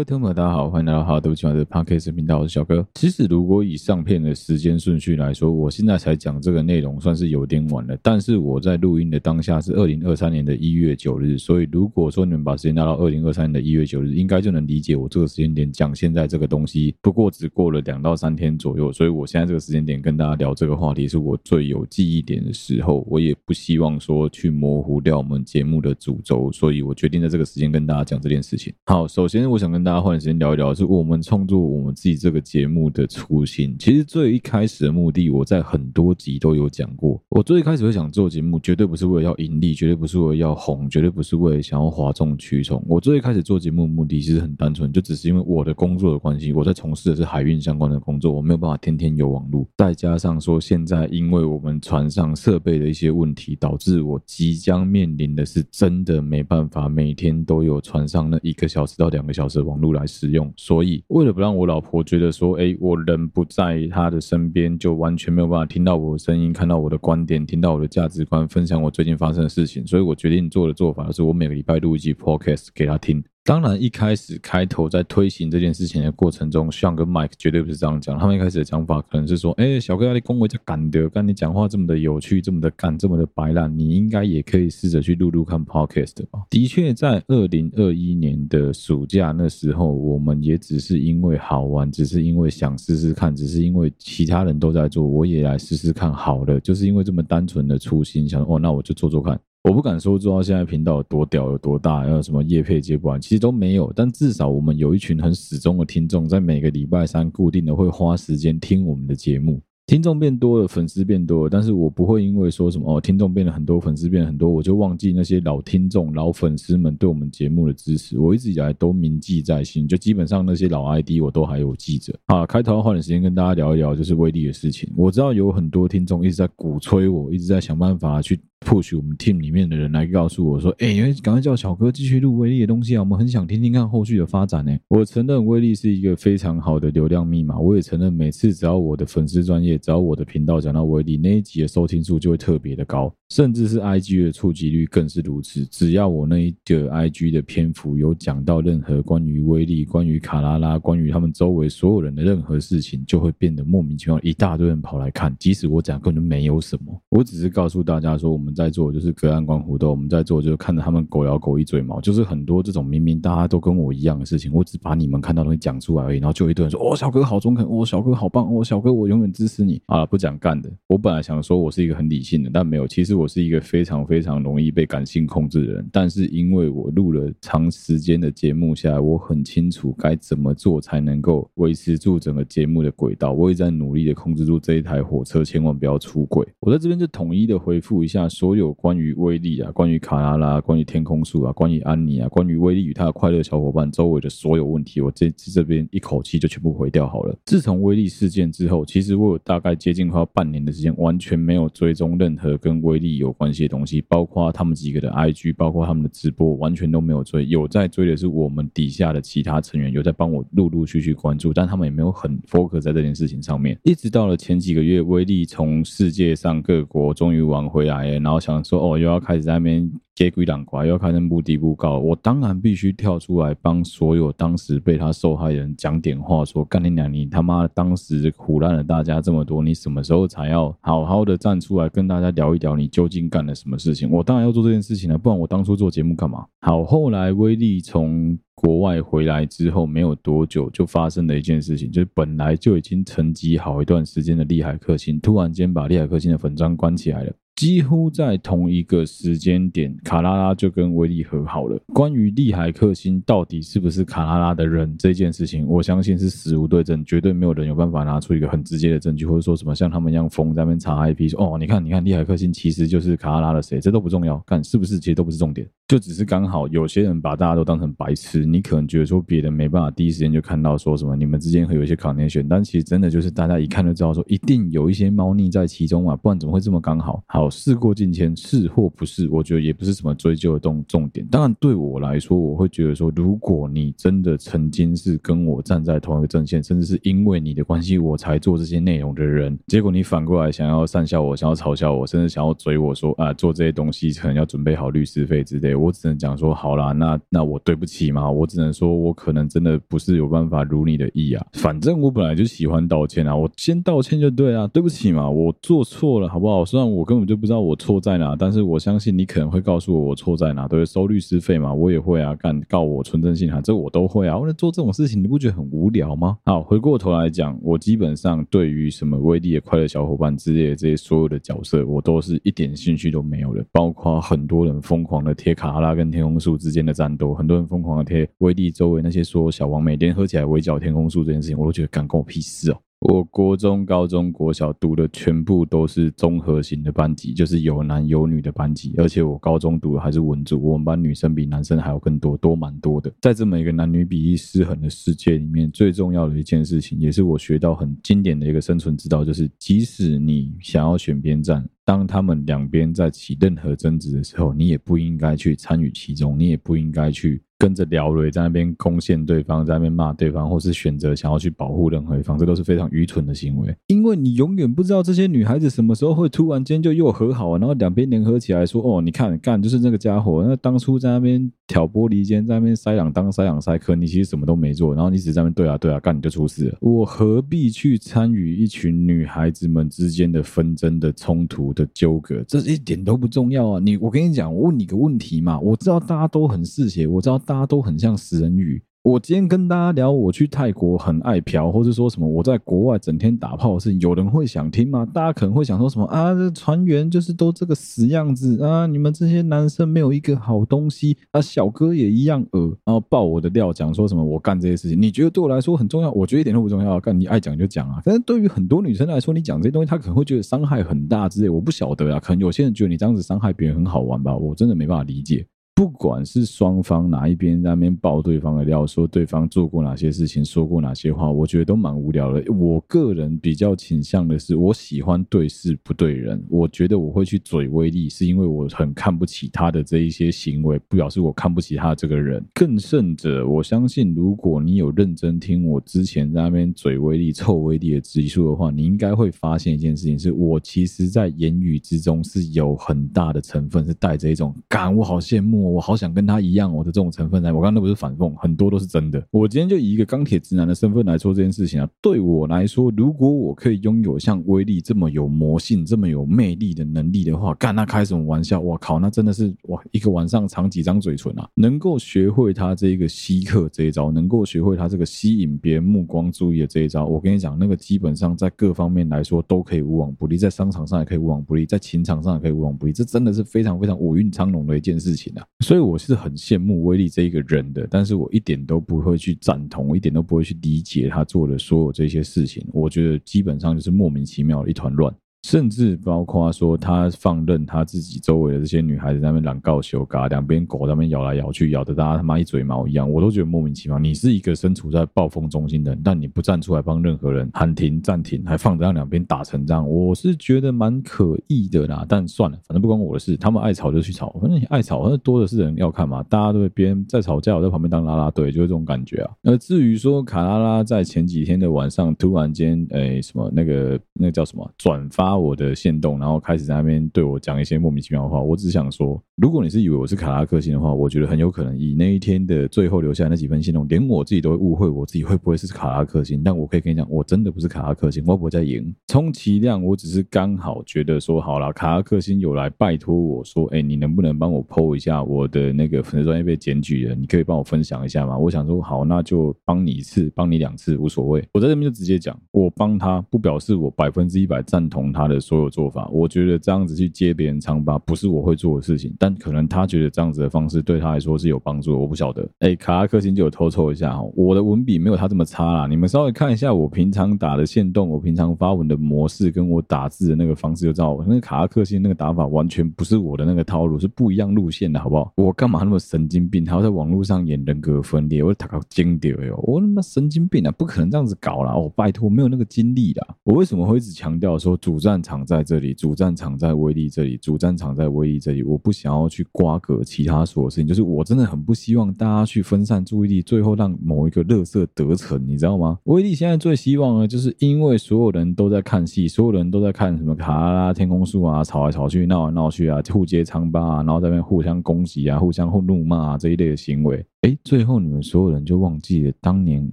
位听众，大家好，欢迎来到哈德讲的 Podcast 频道，我是小哥。其实，如果以上片的时间顺序来说，我现在才讲这个内容，算是有点晚了。但是我在录音的当下是二零二三年的一月九日，所以如果说你们把时间拉到二零二三年的一月九日，应该就能理解我这个时间点讲现在这个东西。不过只过了两到三天左右，所以我现在这个时间点跟大家聊这个话题，是我最有记忆点的时候。我也不希望说去模糊掉我们节目的主轴，所以我决定在这个时间跟大家讲这件事情。好，首先我想跟大大家换时间聊一聊，是我们创作我们自己这个节目的初心。其实最一开始的目的，我在很多集都有讲过。我最一开始会想做节目，绝对不是为了要盈利，绝对不是为了要红，绝对不是为了想要哗众取宠。我最一开始做节目的目的其实很单纯，就只是因为我的工作的关系，我在从事的是海运相关的工作，我没有办法天天有网络。再加上说，现在因为我们船上设备的一些问题，导致我即将面临的是真的没办法每天都有船上那一个小时到两个小时网络来使用，所以为了不让我老婆觉得说，哎，我人不在她的身边，就完全没有办法听到我的声音，看到我的观点，听到我的价值观，分享我最近发生的事情，所以我决定做的做法是我每个礼拜录一集 podcast 给她听。当然，一开始开头在推行这件事情的过程中，Sean 跟 Mike 绝对不是这样讲。他们一开始的讲法可能是说：“哎，小哥你恭维就干的，跟你讲话这么的有趣，这么的干，这么的白烂，你应该也可以试着去录录看 Podcast 吧。”的确，在二零二一年的暑假那时候，我们也只是因为好玩，只是因为想试试看，只是因为其他人都在做，我也来试试看好了，就是因为这么单纯的初心，想哦，那我就做做看。我不敢说做到现在频道有多屌有多大，还有什么业配接不完，其实都没有。但至少我们有一群很始终的听众，在每个礼拜三固定的会花时间听我们的节目。听众变多了，粉丝变多了，但是我不会因为说什么哦，听众变了很多，粉丝变了很多，我就忘记那些老听众、老粉丝们对我们节目的支持。我一直以来都铭记在心，就基本上那些老 ID 我都还有记着。好，开头花点时间跟大家聊一聊，就是威力的事情。我知道有很多听众一直在鼓吹我，一直在想办法去。Push 我们 team 里面的人来告诉我说：“哎、因为赶快叫小哥继续录威力的东西啊，我们很想听听看后续的发展呢。”我承认威力是一个非常好的流量密码，我也承认每次只要我的粉丝专业，只要我的频道讲到威力那一集的收听数就会特别的高。甚至是 IG 的触及率更是如此。只要我那一个 IG 的篇幅有讲到任何关于威力、关于卡拉拉、关于他们周围所有人的任何事情，就会变得莫名其妙，一大堆人跑来看。即使我讲根本没有什么，我只是告诉大家说，我们在做就是隔岸观虎斗，我们在做就是看着他们狗咬狗一嘴毛，就是很多这种明明大家都跟我一样的事情，我只把你们看到东西讲出来而已。然后就一堆人说：“哦，小哥好中肯，哦，小哥好棒，哦，小哥我永远支持你。”啊，不讲干的。我本来想说我是一个很理性的，但没有，其实。我是一个非常非常容易被感性控制的人，但是因为我录了长时间的节目下来，我很清楚该怎么做才能够维持住整个节目的轨道。我也在努力的控制住这一台火车，千万不要出轨。我在这边就统一的回复一下所有关于威力啊、关于卡拉拉、关于天空树啊、关于安妮啊、关于威力与他的快乐小伙伴周围的所有问题，我这这边一口气就全部回掉好了。自从威力事件之后，其实我有大概接近快要半年的时间，完全没有追踪任何跟威力。有关系的东西，包括他们几个的 IG，包括他们的直播，完全都没有追。有在追的是我们底下的其他成员，有在帮我陆陆续续关注，但他们也没有很 focus 在这件事情上面。一直到了前几个月，威力从世界上各国终于玩回来了，然后想说，哦，又要开始在那边。接鬼挡怪，又要开始目的不高，我当然必须跳出来帮所有当时被他受害人讲点话，说干你娘，你他妈当时苦烂了大家这么多，你什么时候才要好好的站出来跟大家聊一聊，你究竟干了什么事情？我当然要做这件事情了，不然我当初做节目干嘛？好，后来威力从国外回来之后，没有多久就发生了一件事情，就是本来就已经沉寂好一段时间的利海克星，突然间把利海克星的粉专关起来了。几乎在同一个时间点，卡拉拉就跟威利和好了。关于利海克星到底是不是卡拉拉的人这件事情，我相信是死无对证，绝对没有人有办法拿出一个很直接的证据，或者说什么像他们一样疯在那边查 IP 说哦，你看，你看，利海克星其实就是卡拉拉的谁，这都不重要，看是不是其实都不是重点，就只是刚好有些人把大家都当成白痴，你可能觉得说别人没办法第一时间就看到说什么你们之间会有一些 connection，但其实真的就是大家一看就知道说一定有一些猫腻在其中啊，不然怎么会这么刚好？好。事过境迁，是或不是，我觉得也不是什么追究的重重点。当然，对我来说，我会觉得说，如果你真的曾经是跟我站在同一个阵线，甚至是因为你的关系我才做这些内容的人，结果你反过来想要讪笑我，想要嘲笑我，甚至想要追我说啊，做这些东西可能要准备好律师费之类，我只能讲说好啦，那那我对不起嘛，我只能说我可能真的不是有办法如你的意啊。反正我本来就喜欢道歉啊，我先道歉就对啊，对不起嘛，我做错了，好不好？虽然我根本就不知道我错在哪，但是我相信你可能会告诉我我错在哪，对，收律师费嘛，我也会啊，干告我存证信函，这我都会啊。为了做这种事情，你不觉得很无聊吗？好，回过头来讲，我基本上对于什么威力的快乐小伙伴之类的这些所有的角色，我都是一点兴趣都没有的，包括很多人疯狂的贴卡哈拉跟天空树之间的战斗，很多人疯狂的贴威力周围那些说小王每天喝起来围剿天空树这件事情，我都觉得干关我屁事哦。我国中、高中、国小读的全部都是综合型的班级，就是有男有女的班级。而且我高中读的还是文组，我们班女生比男生还要更多，多蛮多的。在这么一个男女比例失衡的世界里面，最重要的一件事情，也是我学到很经典的一个生存之道，就是即使你想要选边站，当他们两边在起任何争执的时候，你也不应该去参与其中，你也不应该去。跟着聊了，在那边攻陷对方，在那边骂对方，或是选择想要去保护任何一方，这都是非常愚蠢的行为。因为你永远不知道这些女孩子什么时候会突然间就又和好，然后两边联合起来说：“哦，你看，干就是那个家伙，那当初在那边挑拨离间，在那边塞两当塞两塞，可你其实什么都没做，然后你只在那边对啊对啊干，你就出事了。我何必去参与一群女孩子们之间的纷争的冲突的纠葛？这一点都不重要啊！你，我跟你讲，我问你个问题嘛，我知道大家都很嗜血，我知道。大家都很像食人鱼。我今天跟大家聊，我去泰国很爱嫖，或者说什么我在国外整天打炮的事情，有人会想听吗？大家可能会想说什么啊？这船员就是都这个死样子啊！你们这些男生没有一个好东西啊！小哥也一样恶，然后爆我的料，讲说什么我干这些事情，你觉得对我来说很重要？我觉得一点都不重要，干你爱讲就讲啊！但是对于很多女生来说，你讲这些东西，她可能会觉得伤害很大之类，我不晓得啊。可能有些人觉得你这样子伤害别人很好玩吧？我真的没办法理解。不管是双方哪一边在那边爆对方的料，说对方做过哪些事情，说过哪些话，我觉得都蛮无聊的。我个人比较倾向的是，我喜欢对事不对人。我觉得我会去嘴威力，是因为我很看不起他的这一些行为，不表示我看不起他这个人。更甚者，我相信如果你有认真听我之前在那边嘴威力、臭威力的集数的话，你应该会发现一件事情：是我其实在言语之中是有很大的成分是带着一种“感我好羡慕”。我好想跟他一样，我的这种成分来，我刚刚那不是反讽，很多都是真的。我今天就以一个钢铁直男的身份来说这件事情啊，对我来说，如果我可以拥有像威力这么有魔性、这么有魅力的能力的话，干那开什么玩笑？我靠，那真的是哇，一个晚上藏几张嘴唇啊！能够学会他这个吸客这一招，能够学会他这个吸引别人目光注意的这一招，我跟你讲，那个基本上在各方面来说都可以无往不利，在商场上也可以无往不利，在情场上也可以无往不利，这真的是非常非常五运昌隆的一件事情啊！所以我是很羡慕威力这一个人的，但是我一点都不会去赞同，我一点都不会去理解他做的所有这些事情，我觉得基本上就是莫名其妙的一团乱。甚至包括说，他放任他自己周围的这些女孩子在那边乱告羞嘎，两边狗在那边咬来咬去，咬得大家他妈一嘴毛一样，我都觉得莫名其妙。你是一个身处在暴风中心的人，但你不站出来帮任何人喊停暂停，还放着让两边打成这样，我是觉得蛮可疑的啦。但算了，反正不关我的事，他们爱吵就去吵，反正你爱吵，反正多的是人要看嘛。大家都别人在吵架，我在旁边当啦啦队，就是这种感觉啊。那至于说卡拉拉在前几天的晚上突然间，哎、什么那个那个叫什么转发。我的线动，然后开始在那边对我讲一些莫名其妙的话。我只想说，如果你是以为我是卡拉克星的话，我觉得很有可能以那一天的最后留下那几份线动，连我自己都会误会我自己会不会是卡拉克星。但我可以跟你讲，我真的不是卡拉克星，我不会再赢。充其量我只是刚好觉得说，好了，卡拉克星有来拜托我说，哎，你能不能帮我 po 一下我的那个粉丝专业被检举了？你可以帮我分享一下吗？我想说，好，那就帮你一次，帮你两次无所谓。我在这边就直接讲，我帮他不表示我百分之一百赞同他。他的所有做法，我觉得这样子去揭别人疮疤不是我会做的事情，但可能他觉得这样子的方式对他来说是有帮助的，我不晓得。哎，卡拉克星就有偷抽一下哈，我的文笔没有他这么差啦，你们稍微看一下我平常打的线动，我平常发文的模式跟我打字的那个方式就知道，那个卡拉克星那个打法完全不是我的那个套路，是不一样路线的，好不好？我干嘛那么神经病，还要在网络上演人格分裂？我打个经典哟，我他妈神经病啊，不可能这样子搞啦！我拜托，没有那个精力啦。我为什么会一直强调说主张？战场在这里，主战场在威力这里，主战场在威力这里。我不想要去瓜葛其他所有事情，就是我真的很不希望大家去分散注意力，最后让某一个乐色得逞，你知道吗？威力现在最希望呢，就是因为所有人都在看戏，所有人都在看什么卡拉拉天空树啊，吵来吵去，闹来闹去啊，互揭疮疤啊，然后在那边互相攻击啊，互相互怒骂啊这一类的行为。哎，最后你们所有人就忘记了当年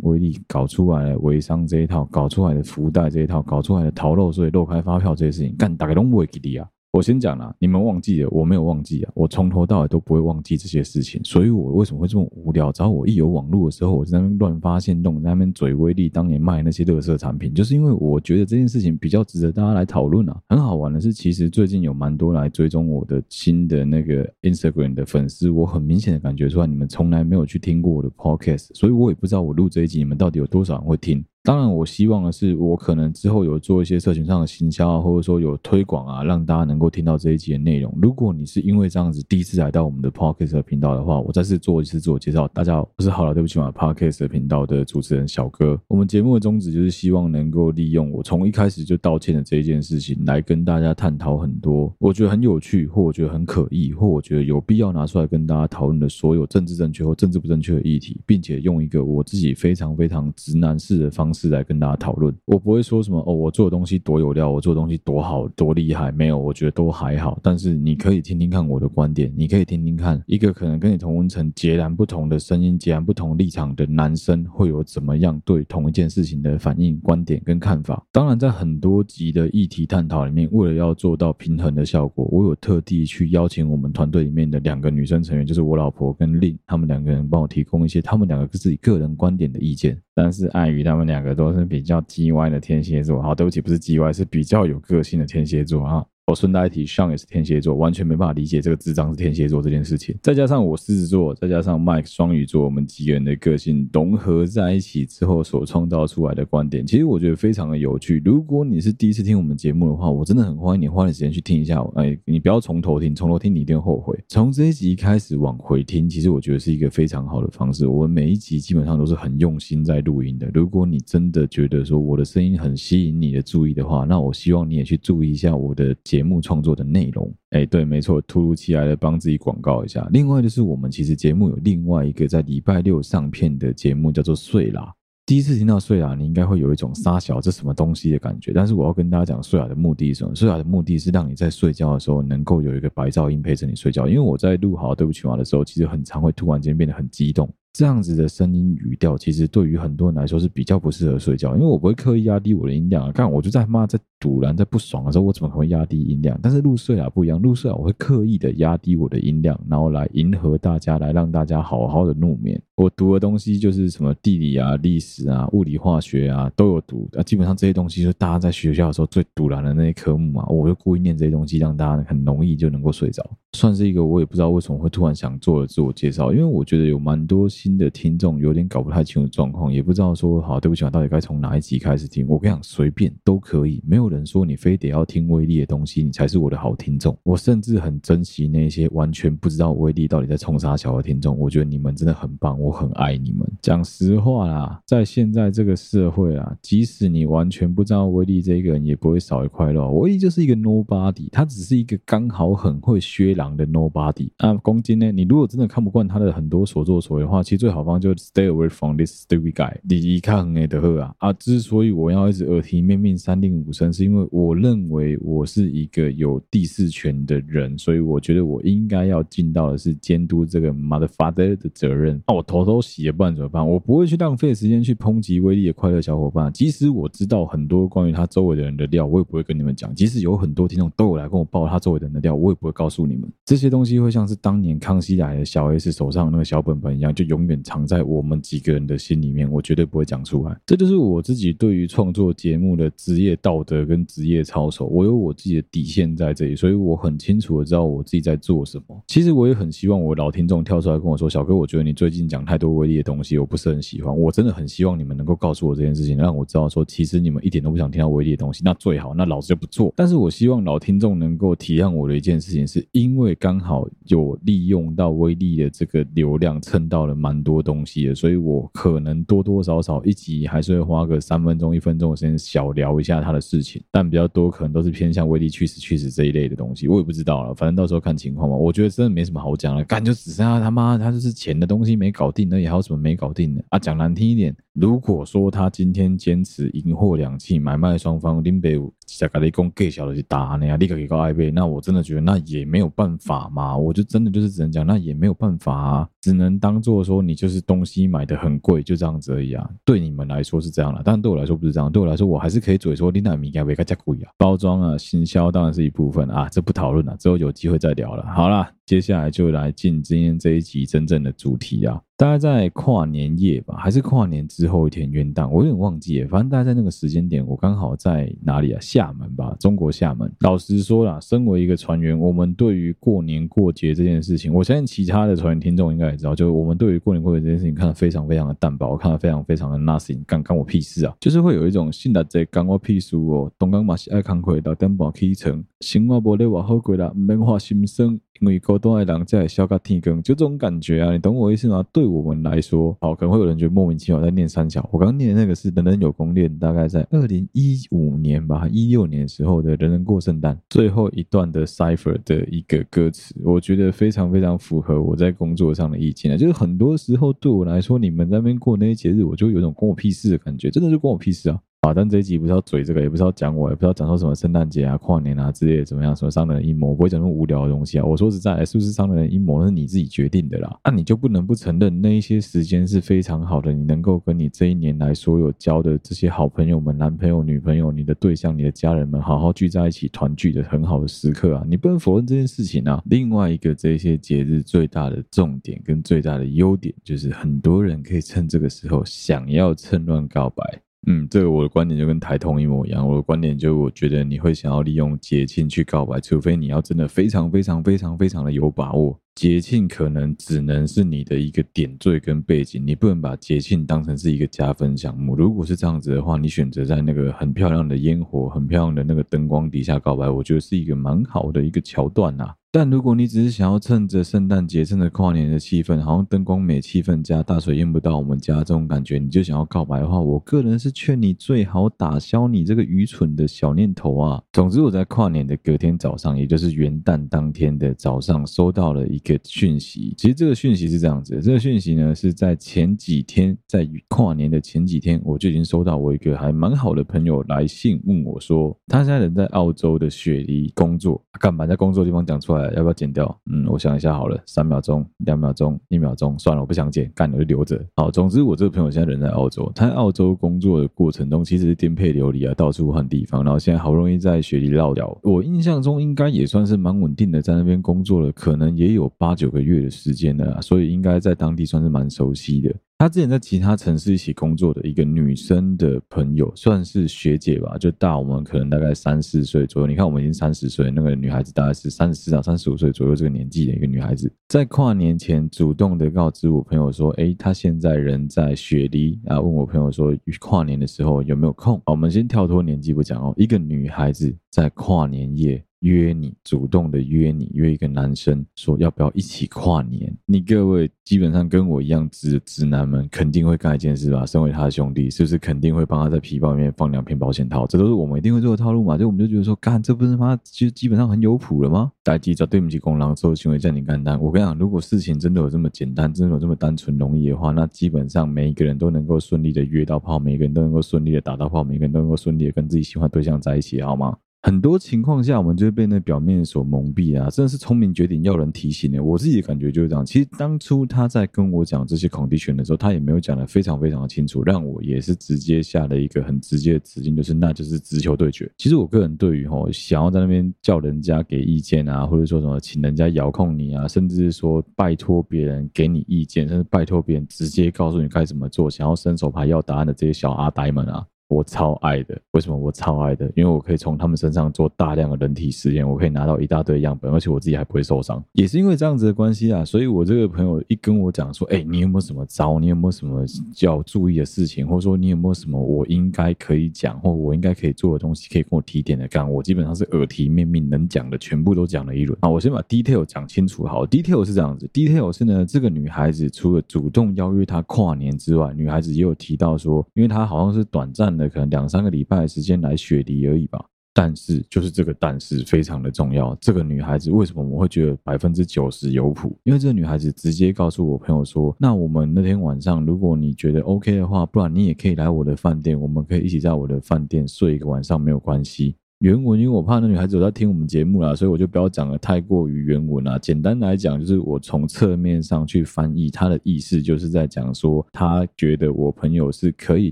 威力搞出来的微商这一套，搞出来的福袋这一套，搞出来的逃漏税、漏开发票这些事情，干大概都不会给你啊。我先讲了，你们忘记了，我没有忘记啊，我从头到尾都不会忘记这些事情，所以我为什么会这么无聊？只要我一有网络的时候，我就在那边乱发现动，在那边嘴威力当年卖那些垃圾产品，就是因为我觉得这件事情比较值得大家来讨论啊。很好玩的是，其实最近有蛮多来追踪我的新的那个 Instagram 的粉丝，我很明显的感觉出来，你们从来没有去听过我的 Podcast，所以我也不知道我录这一集你们到底有多少人会听。当然，我希望的是，我可能之后有做一些社群上的行销啊，或者说有推广啊，让大家能够听到这一集的内容。如果你是因为这样子第一次来到我们的 Podcast 频道的话，我再次做一次自我介绍。大家好，我是好了对不起嘛 Podcast 频道的主持人小哥。我们节目的宗旨就是希望能够利用我从一开始就道歉的这一件事情，来跟大家探讨很多我觉得很有趣，或我觉得很可疑，或我觉得有必要拿出来跟大家讨论的所有政治正确或政治不正确的议题，并且用一个我自己非常非常直男式的方式是来跟大家。讨论，我不会说什么哦，我做的东西多有料，我做的东西多好多厉害，没有，我觉得都还好。但是你可以听听看我的观点，你可以听听看一个可能跟你同温层截然不同的声音、截然不同立场的男生会有怎么样对同一件事情的反应、观点跟看法。当然，在很多集的议题探讨里面，为了要做到平衡的效果，我有特地去邀请我们团队里面的两个女生成员，就是我老婆跟令，他们两个人帮我提供一些他们两个自己个人观点的意见。但是碍于他们两个都是比较 G 歪的天蝎座，好，对不起，不是 G 歪，是比较有个性的天蝎座啊。我顺带提上也是天蝎座，完全没办法理解这个智障是天蝎座这件事情。再加上我狮子座，再加上 Mike 双鱼座，我们几个人的个性融合在一起之后所创造出来的观点，其实我觉得非常的有趣。如果你是第一次听我们节目的话，我真的很欢迎你花点时间去听一下。哎，你不要从头听，从头听你一定后悔。从这一集开始往回听，其实我觉得是一个非常好的方式。我们每一集基本上都是很用心在录音的。如果你真的觉得说我的声音很吸引你的注意的话，那我希望你也去注意一下我的节节目创作的内容，哎，对，没错，突如其来的帮自己广告一下。另外就是，我们其实节目有另外一个在礼拜六上片的节目，叫做《睡啦》。第一次听到《睡啦》，你应该会有一种杀小这什么东西的感觉。但是我要跟大家讲，《睡啦》的目的是什么？《睡啦》的目的是让你在睡觉的时候能够有一个白噪音陪着你睡觉。因为我在录好对不起嘛的时候，其实很常会突然间变得很激动。这样子的声音语调，其实对于很多人来说是比较不适合睡觉，因为我不会刻意压低我的音量啊。看，我就在妈在堵然，在不爽的时候，我怎么可能压低音量？但是入睡啊不一样，入睡啊我会刻意的压低我的音量，然后来迎合大家，来让大家好好的入眠。我读的东西就是什么地理啊、历史啊、物理化学啊都有读啊，基本上这些东西就是大家在学校的时候最堵拦的那些科目嘛，我就故意念这些东西，让大家很容易就能够睡着，算是一个我也不知道为什么会突然想做的自我介绍，因为我觉得有蛮多新的听众有点搞不太清楚状况，也不知道说好对不起啊，到底该从哪一集开始听？我跟你讲，随便都可以，没有 人说你非得要听威力的东西，你才是我的好听众。我甚至很珍惜那些完全不知道威力到底在冲啥小的听众，我觉得你们真的很棒，我很爱你们。讲实话啦，在现在这个社会啊，即使你完全不知道威力这个人，也不会少一块肉。威力就是一个 nobody，他只是一个刚好很会削狼的 nobody。啊，公斤呢？你如果真的看不惯他的很多所作所为的话，其实最好方就。Stay away from this stupid guy。离开很的喝啊啊！之所以我要一直耳提面命、三令五申，是因为我认为我是一个有第四权的人，所以我觉得我应该要尽到的是监督这个 mother father 的责任。那、我头都洗了，不然怎么办？我不会去浪费时间去抨击威力的快乐小伙伴。即使我知道很多关于他周围的人的料，我也不会跟你们讲。即使有很多听众都有来跟我报他周围的人的料，我也不会告诉你们。这些东西会像是当年康熙来的小 S 手上那个小本本一样，就永远藏在。我们几个人的心里面，我绝对不会讲出来。这就是我自己对于创作节目的职业道德跟职业操守。我有我自己的底线在这里，所以我很清楚的知道我自己在做什么。其实我也很希望我老听众跳出来跟我说：“小哥，我觉得你最近讲太多威力的东西，我不是很喜欢。”我真的很希望你们能够告诉我这件事情，让我知道说，其实你们一点都不想听到威力的东西。那最好，那老子就不做。但是我希望老听众能够体谅我的一件事情，是因为刚好有利用到威力的这个流量，蹭到了蛮多东西的。所以我可能多多少少一集还是会花个三分钟、一分钟的时间小聊一下他的事情。情，但比较多可能都是偏向威力去死去死这一类的东西，我也不知道了，反正到时候看情况嘛。我觉得真的没什么好讲了，干就只剩下他妈他就是钱的东西没搞定，那也还有什么没搞定的啊？讲难听一点，如果说他今天坚持银货两讫买卖双方林北五在跟你讲更小的去打那样，立刻给个爱贝，那我真的觉得那也没有办法嘛，我就真的就是只能讲那也没有办法啊，只能当做说你就是东西买的很贵，就这样子而已啊。对你们来说是这样了，但对我来说不是这样，对我来说我还是可以嘴说你那米该不该加贵啊？包装啊，行销当然是一部分啊，这不讨论了，之后有机会再聊了。好啦。接下来就来进今天这一集真正的主题啊！大概在跨年夜吧，还是跨年之后一天元旦，我有点忘记了。反正大概在那个时间点，我刚好在哪里啊？厦门吧，中国厦门。老实说啦，身为一个船员，我们对于过年过节这件事情，我相信其他的船员听众应该也知道，就是我们对于过年过节这件事情看得非常非常的淡薄，看得非常非常的 nothing，干干我屁事啊！就是会有一种信达在干我屁事哦，东港马西爱康回到担保起程，生活无咧话好过啦，唔免花心酸。因为高端的人在小个天更，就这种感觉啊，你懂我意思吗？对我们来说，好，可能会有人觉得莫名其妙在念三小。我刚刚念的那个是《人人有功练》，大概在二零一五年吧，一六年时候的人人过圣诞最后一段的 cipher 的一个歌词，我觉得非常非常符合我在工作上的意见啊。就是很多时候对我来说，你们那边过那些节日，我就有种关我屁事的感觉，真的是关我屁事啊。啊！但这一集不是要嘴这个，也不是要讲我，也不知道讲说什么圣诞节啊、跨年啊之类的怎么样，什么商人的阴谋，我不会讲那么无聊的东西啊。我说实在，是不是商人的阴谋，那是你自己决定的啦。那、你就不能不承认，那一些时间是非常好的，你能够跟你这一年来所有交的这些好朋友们、男朋友、女朋友、你的对象、你的家人们，好好聚在一起团聚的很好的时刻啊！你不能否认这件事情啊。另外一个，这些节日最大的重点跟最大的优点，就是很多人可以趁这个时候想要趁乱告白。嗯，这个我的观点就跟台通一模一样。我的观点就是，我觉得你会想要利用节庆去告白，除非你要真的非常非常非常非常的有把握。节庆可能只能是你的一个点缀跟背景，你不能把节庆当成是一个加分项目。如果是这样子的话，你选择在那个很漂亮的烟火、很漂亮的那个灯光底下告白，我觉得是一个蛮好的一个桥段呐。但如果你只是想要趁着圣诞节、趁着跨年的气氛，好像灯光美、气氛佳，大水淹不到我们家这种感觉，你就想要告白的话，我个人是劝你最好打消你这个愚蠢的小念头啊。总之，我在跨年的隔天早上，也就是元旦当天的早上，收到了一个讯息。其实这个讯息是这样子，这个讯息呢是在前几天，在跨年的前几天，我就已经收到我一个还蛮好的朋友来信问我说，他现在人在澳洲的雪梨工作，干嘛在工作地方讲出来？要不要剪掉？嗯，我想一下好了，三秒钟、两秒钟、一秒钟，算了，我不想剪，干了就留着。好，总之我这个朋友现在人在澳洲，他在澳洲工作的过程中，其实是颠沛流离啊，到处换地方，然后现在好不容易在雪梨落脚，我印象中应该也算是蛮稳定的，在那边工作了，可能也有八九个月的时间了，所以应该在当地算是蛮熟悉的。他之前在其他城市一起工作的一个女生的朋友，算是学姐吧，就大我们可能大概三四岁左右。你看我们已经三十岁，那个女孩子大概是三十四到三十五岁左右这个年纪的一个女孩子，在跨年前主动的告知我朋友说：“诶，她现在人在雪梨啊。”问我朋友说：“跨年的时候有没有空？”，我们先跳脱年纪不讲哦，一个女孩子在跨年夜。约你，主动的约你，约一个男生说要不要一起跨年？你各位基本上跟我一样直直男们肯定会干一件事吧？身为他的兄弟，是不是肯定会帮他在皮包里面放两片保险套？这都是我们一定会做的套路嘛？就我们就觉得说，干这不是妈，其实基本上很有谱了吗？大家记着对不起公狼之后行为叫你干单。我跟你讲，如果事情真的有这么简单，真的有这么单纯容易的话，那基本上每一个人都能够顺利的约到炮，每一个人都能够顺利的打到炮，每一个人都能够顺利的跟自己喜欢对象在一起，好吗？很多情况下，我们就会被那表面所蒙蔽啊！真的是聪明绝顶，要人提醒的。我自己的感觉就是这样。其实当初他在跟我讲这些狂地犬的时候，他也没有讲得非常非常的清楚，让我也是直接下了一个很直接的指令，就是那就是直球对决。其实我个人对于吼想要在那边叫人家给意见啊，或者说什么请人家遥控你啊，甚至是说拜托别人给你意见，甚至拜托别人直接告诉你该怎么做，想要伸手牌要答案的这些小阿呆们啊。我超爱的，为什么我超爱的？因为我可以从他们身上做大量的人体实验，我可以拿到一大堆样本，而且我自己还不会受伤。也是因为这样子的关系啊，所以我这个朋友一跟我讲说，哎，你有没有什么招？你有没有什么要注意的事情？或者说你有没有什么我应该可以讲，或我应该可以做的东西，可以跟我提点的干？我基本上是耳提面命，能讲的全部都讲了一轮。啊，我先把 detail 讲清楚。好，detail 是这样子，detail 是呢，这个女孩子除了主动邀约他跨年之外，女孩子也有提到说，因为她好像是短暂那可能两三个礼拜的时间来雪梨而已吧。但是，就是这个但是非常的重要。这个女孩子为什么我会觉得百分之九十有谱？因为这个女孩子直接告诉我朋友说：“那我们那天晚上，如果你觉得 OK 的话，不然你也可以来我的饭店，我们可以一起在我的饭店睡一个晚上，没有关系。”原文，因为我怕那女孩子有在听我们节目啦，所以我就不要讲的太过于原文啦。简单来讲，就是我从侧面上去翻译，她的意思就是在讲说，她觉得我朋友是可以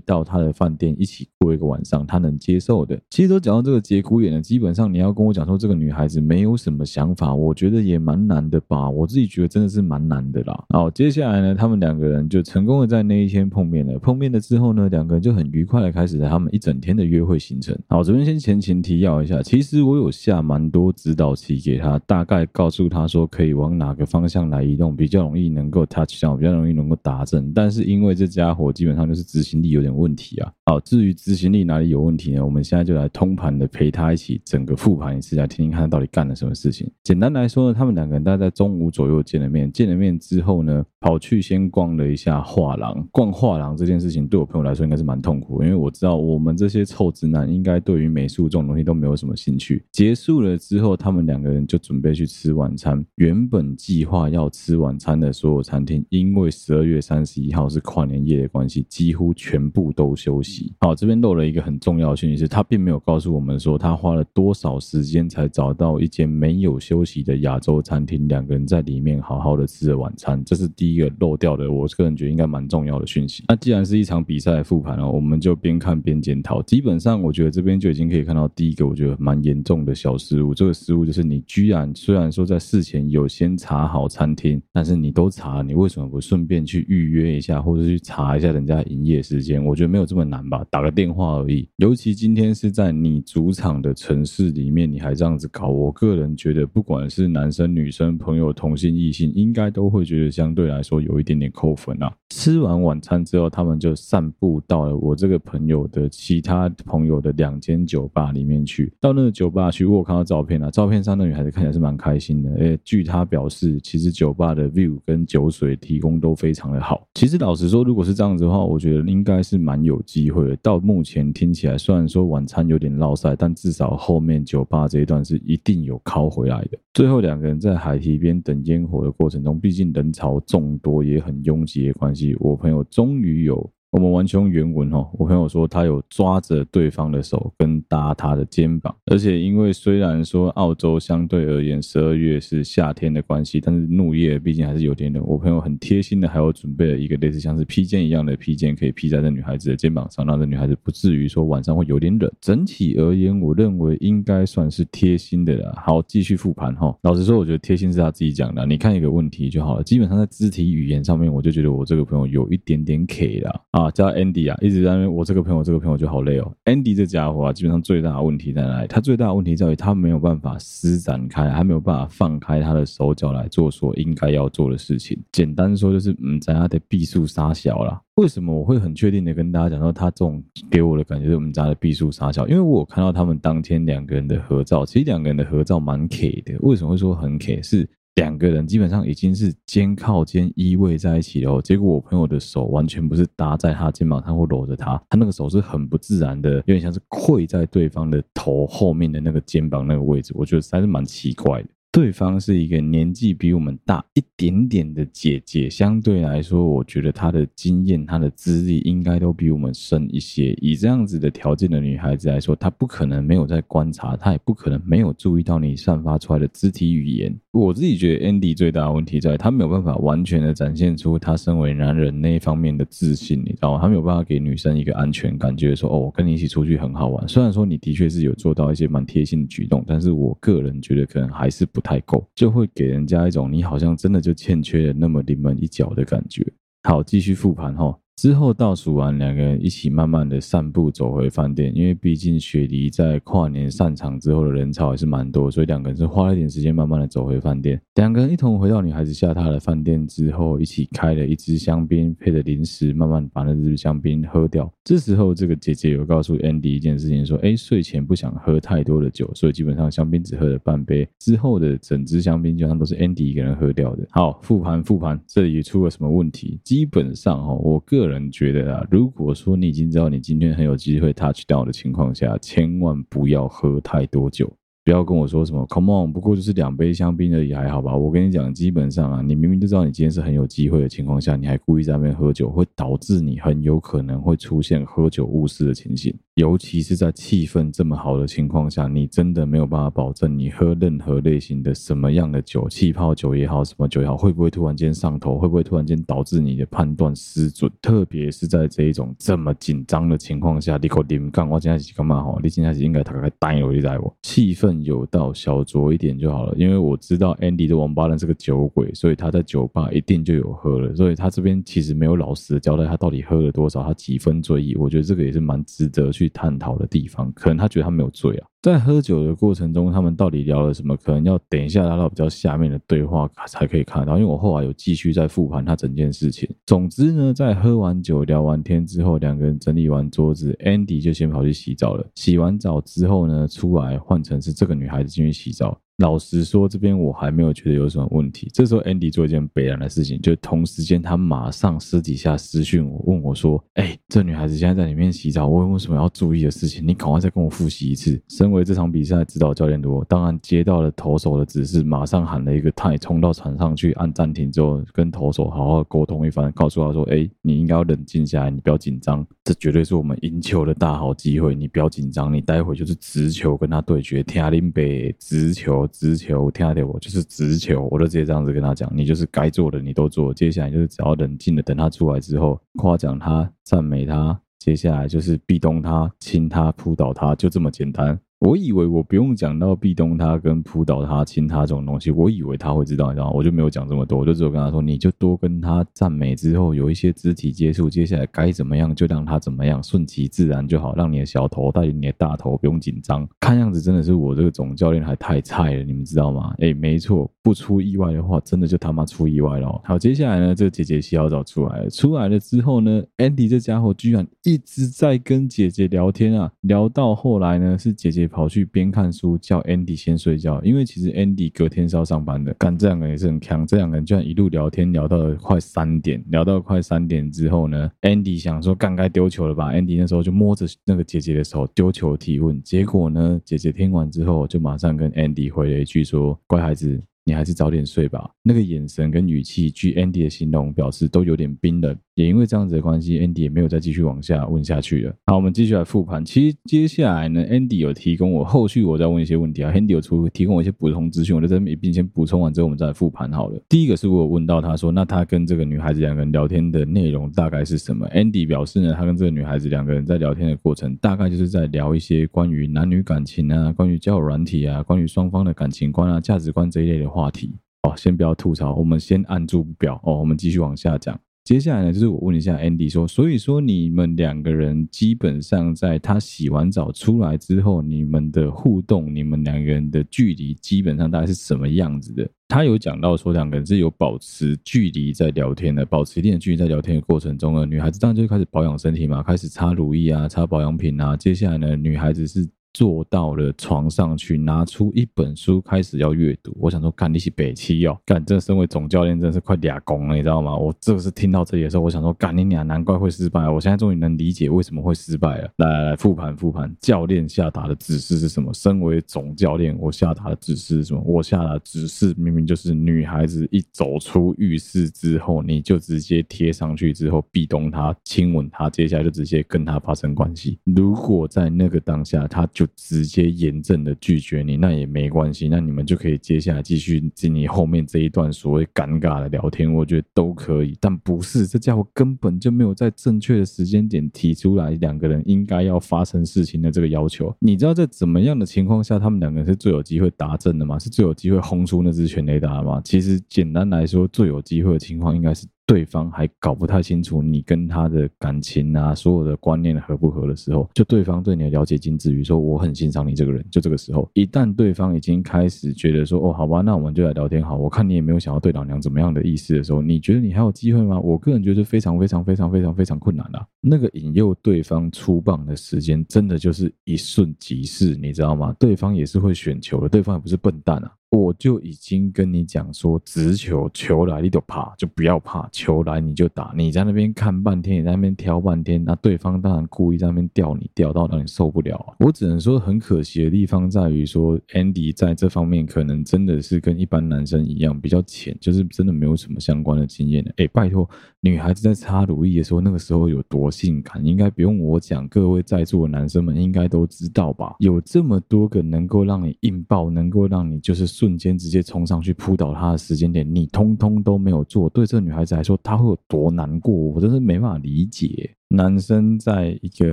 到她的饭店一起过一个晚上，她能接受的。其实都讲到这个节骨眼了，基本上你要跟我讲说这个女孩子没有什么想法，我觉得也蛮难的吧。我自己觉得真的是蛮难的啦。好，接下来呢，他们两个人就成功的在那一天碰面了。碰面了之后呢，两个人就很愉快的开始了他们一整天的约会行程。好，这边先前前提。要一下，其实我有下蛮多指导棋给他，大概告诉他说可以往哪个方向来移动，比较容易能够 touch 上，比较容易能够达阵。但是因为这家伙基本上就是执行力有点问题啊。好，至于执行力哪里有问题呢？我们现在就来通盘的陪他一起整个复盘一次，来听听看他到底干了什么事情。简单来说呢，他们两个人大概在中午左右见了面，见了面之后呢，跑去先逛了一下画廊。逛画廊这件事情对我朋友来说应该是蛮痛苦，因为我知道我们这些臭直男应该对于美术这种东西都没有什么兴趣。结束了之后，他们两个人就准备去吃晚餐。原本计划要吃晚餐的所有餐厅，因为十二月三十一号是跨年夜的关系，几乎全部都休息。好，这边漏了一个很重要的讯息，是他并没有告诉我们说他花了多少时间才找到一间没有休息的亚洲餐厅，两个人在里面好好的吃了晚餐。这是第一个漏掉的，我个人觉得应该蛮重要的讯息。那既然是一场比赛的复盘哦，我们就边看边检讨。基本上，我觉得这边就已经可以看到第一个，我觉得蛮严。重的小失误，这个失误就是你居然虽然说在事前有先查好餐厅，但是你都查，你为什么不顺便去预约一下，或者去查一下人家营业时间？我觉得没有这么难吧，打个电话而已。尤其今天是在你主场的城市里面，你还这样子搞，我个人觉得不管是男生、女生、朋友、同性、异性，应该都会觉得相对来说有一点点扣分啊。吃完晚餐之后，他们就散步到了我这个朋友的其他朋友的两间酒吧里面去，到那个酒。吧去，我看到照片了。照片上那女孩子看起来是蛮开心的。诶，据她表示，其实酒吧的 view 跟酒水提供都非常的好。其实老实说，如果是这样子的话，我觉得应该是蛮有机会的。到目前听起来，虽然说晚餐有点落赛，但至少后面酒吧这一段是一定有靠回来的。最后两个人在海堤边等烟火的过程中，毕竟人潮众多，也很拥挤的关系，我朋友终于有。我们完全用原文哦，我朋友说他有抓着对方的手跟搭他的肩膀，而且因为虽然说澳洲相对而言十二月是夏天的关系，但是怒夜毕竟还是有点冷。我朋友很贴心的，还有准备了一个类似像是披肩一样的披肩，可以披在这女孩子的肩膀上，让这女孩子不至于说晚上会有点冷。整体而言，我认为应该算是贴心的啦。好，继续复盘哈。老实说，我觉得贴心是他自己讲的。你看一个问题就好了，基本上在肢体语言上面，我就觉得我这个朋友有一点点 K 了啊。叫 Andy 啊，一直在那边。我这个朋友，这个朋友就好累哦。Andy 这家伙啊，基本上最大的问题在哪里？他最大的问题在于他没有办法施展开，还没有办法放开他的手脚来做所应该要做的事情。简单说就是，嗯，在他的避数杀小啦。为什么我会很确定的跟大家讲说，他这种给我的感觉是我们家的避数杀小？因为我看到他们当天两个人的合照，其实两个人的合照蛮 K 的。为什么会说很 K？是。两个人基本上已经是肩靠肩依偎在一起了，结果我朋友的手完全不是搭在他肩膀上或搂着他，他那个手是很不自然的，有点像是跪在对方的头后面的那个肩膀那个位置，我觉得实在是蛮奇怪的。对方是一个年纪比我们大一点点的姐姐，相对来说，我觉得她的经验、她的资历应该都比我们深一些。以这样子的条件的女孩子来说，她不可能没有在观察，她也不可能没有注意到你散发出来的肢体语言。我自己觉得，Andy 最大的问题在他没有办法完全的展现出他身为男人那一方面的自信，你知道吗？他没有办法给女生一个安全感，觉得说，哦，我跟你一起出去很好玩。虽然说你的确是有做到一些蛮贴心的举动，但是我个人觉得可能还是不太够，就会给人家一种你好像真的就欠缺了那么临门一脚的感觉。好，继续复盘哈。之后倒数完，两个人一起慢慢的散步走回饭店，因为毕竟雪梨在跨年散场之后的人潮也是蛮多，所以两个人是花了一点时间慢慢的走回饭店。两个人一同回到女孩子下榻的饭店之后，一起开了一支香槟配着零食，慢慢把那支香槟喝掉。这时候这个姐姐有告诉 Andy 一件事情，说：“哎，睡前不想喝太多的酒，所以基本上香槟只喝了半杯。之后的整支香槟基本上都是 Andy 一个人喝掉的。”好，复盘复盘，这里出了什么问题？基本上哈，我个个人觉得啊，如果说你已经知道你今天很有机会 touch 到的情况下，千万不要喝太多酒。不要跟我说什么，Come on，不过就是两杯香槟而已，还好吧？我跟你讲，基本上啊，你明明就知道你今天是很有机会的情况下，你还故意在那边喝酒，会导致你很有可能会出现喝酒误事的情形。尤其是在气氛这么好的情况下，你真的没有办法保证你喝任何类型的什么样的酒，气泡酒也好，什么酒也好，会不会突然间上头，会不会突然间导致你的判断失准？特别是在这一种这么紧张的情况下，你可点干？我现在是干嘛？哈，你现在是应该大概呆了，你知我气氛。有到小酌一点就好了，因为我知道 Andy 的王八蛋是个酒鬼，所以他在酒吧一定就有喝了，所以他这边其实没有老实的交代他到底喝了多少，他几分醉意，我觉得这个也是蛮值得去探讨的地方。可能他觉得他没有醉啊，在喝酒的过程中，他们到底聊了什么？可能要等一下拉到比较下面的对话才可以看到，因为我后来有继续在复盘他整件事情。总之呢，在喝完酒聊完天之后，两个人整理完桌子，Andy 就先跑去洗澡了。洗完澡之后呢，出来换成是这个。女孩子进去洗澡。老实说，这边我还没有觉得有什么问题。这时候，Andy 做一件悲然的事情，就同时间他马上私底下私讯我，问我说：“哎，这女孩子现在在里面洗澡，我有什么要注意的事情？你赶快再跟我复习一次。”身为这场比赛指导教练的我，当然接到了投手的指示，马上喊了一个太，冲到场上去按暂停之后，跟投手好好沟通一番，告诉他说：“哎，你应该要冷静下来，你不要紧张，这绝对是我们赢球的大好机会，你不要紧张，你待会就是直球跟他对决，天林北直球。”直球，听到我就是直球，我都直接这样子跟他讲，你就是该做的你都做，接下来就是只要冷静的等他出来之后，夸奖他、赞美他，接下来就是壁咚他、亲他、扑倒他，就这么简单。我以为我不用讲到壁咚他跟扑倒他亲他这种东西，我以为他会知道，你知道？我就没有讲这么多，我就只有跟他说，你就多跟他赞美之后有一些肢体接触，接下来该怎么样就让他怎么样，顺其自然就好，让你的小头带领你的大头，不用紧张。看样子真的是我这个总教练还太菜了，你们知道吗？哎，没错，不出意外的话，真的就他妈出意外了。好，接下来呢，这个姐姐洗好澡出来了，出来了之后呢，Andy 这家伙居然一直在跟姐姐聊天啊，聊到后来呢，是姐姐。跑去边看书，叫 Andy 先睡觉，因为其实 Andy 隔天是要上班的。干，这两个人也是很强，这两个人居然一路聊天聊到了快三点，聊到快三点之后呢，Andy 想说干该丢球了吧？Andy 那时候就摸着那个姐姐的手丢球提问，结果呢，姐姐听完之后就马上跟 Andy 回了一句说：“乖孩子。”你还是早点睡吧。那个眼神跟语气，据 Andy 的形容表示都有点冰冷。也因为这样子的关系，Andy 也没有再继续往下问下去了。好，我们继续来复盘。其实接下来呢，Andy 有提供我后续我再问一些问题啊。Andy 有出提供我一些补充资讯，我就在这边先补充完之后，我们再来复盘好了。第一个是我有问到他说，那他跟这个女孩子两个人聊天的内容大概是什么？Andy 表示呢，他跟这个女孩子两个人在聊天的过程，大概就是在聊一些关于男女感情啊，关于交友软体啊，关于双方的感情观啊、价值观这一类的话题。哦，先不要吐槽，我们先按住不表哦。我们继续往下讲。接下来呢，就是我问一下 Andy 说，所以说你们两个人基本上在他洗完澡出来之后，你们的互动，你们两个人的距离基本上大概是什么样子的？他有讲到说，两个人是有保持距离在聊天的，保持一定的距离在聊天的过程中呢，女孩子当然就开始保养身体嘛，开始擦乳液啊，擦保养品啊。接下来呢，女孩子是。坐到了床上去，拿出一本书开始要阅读。我想说，干你是北七哦，干这身为总教练真是快俩工了，你知道吗？我这个是听到这里的时候，我想说，干你俩难怪会失败。我现在终于能理解为什么会失败了。来来来，复盘复盘，教练下达的指示是什么？身为总教练，我下达的指示是什么？我下达的指示明明就是女孩子一走出浴室之后，你就直接贴上去之后壁咚她，亲吻她，接下来就直接跟她发生关系。如果在那个当下，她就直接严正的拒绝你，那也没关系，那你们就可以接下来继续进你后面这一段所谓尴尬的聊天，我觉得都可以。但不是，这家伙根本就没有在正确的时间点提出来两个人应该要发生事情的这个要求。你知道在怎么样的情况下，他们两个人是最有机会达阵的吗？是最有机会轰出那只全雷达吗？其实简单来说，最有机会的情况应该是。对方还搞不太清楚你跟他的感情啊，所有的观念合不合的时候，就对方对你的了解仅止于说我很欣赏你这个人，就这个时候，一旦对方已经开始觉得说哦，好吧，那我们就来聊天好，我看你也没有想要对老娘怎么样的意思的时候，你觉得你还有机会吗？我个人觉得非常非常非常非常非常困难啊。那个引诱对方出棒的时间真的就是一瞬即逝，你知道吗？对方也是会选球的，对方也不是笨蛋啊。我就已经跟你讲说，直球球来你就怕，就不要怕，球来你就打。你在那边看半天，你在那边挑半天，那对方当然故意在那边吊你，吊到让你受不了啊。我只能说很可惜的地方在于说，Andy 在这方面可能真的是跟一般男生一样比较浅，就是真的没有什么相关的经验的。哎，拜托，女孩子在擦乳液的时候，那个时候有多性感，应该不用我讲，各位在座的男生们应该都知道吧？有这么多个能够让你硬爆，能够让你就是瞬间直接冲上去扑倒他的时间点，你通通都没有做，对这个女孩子来说，她会有多难过？我真是没办法理解。男生在一个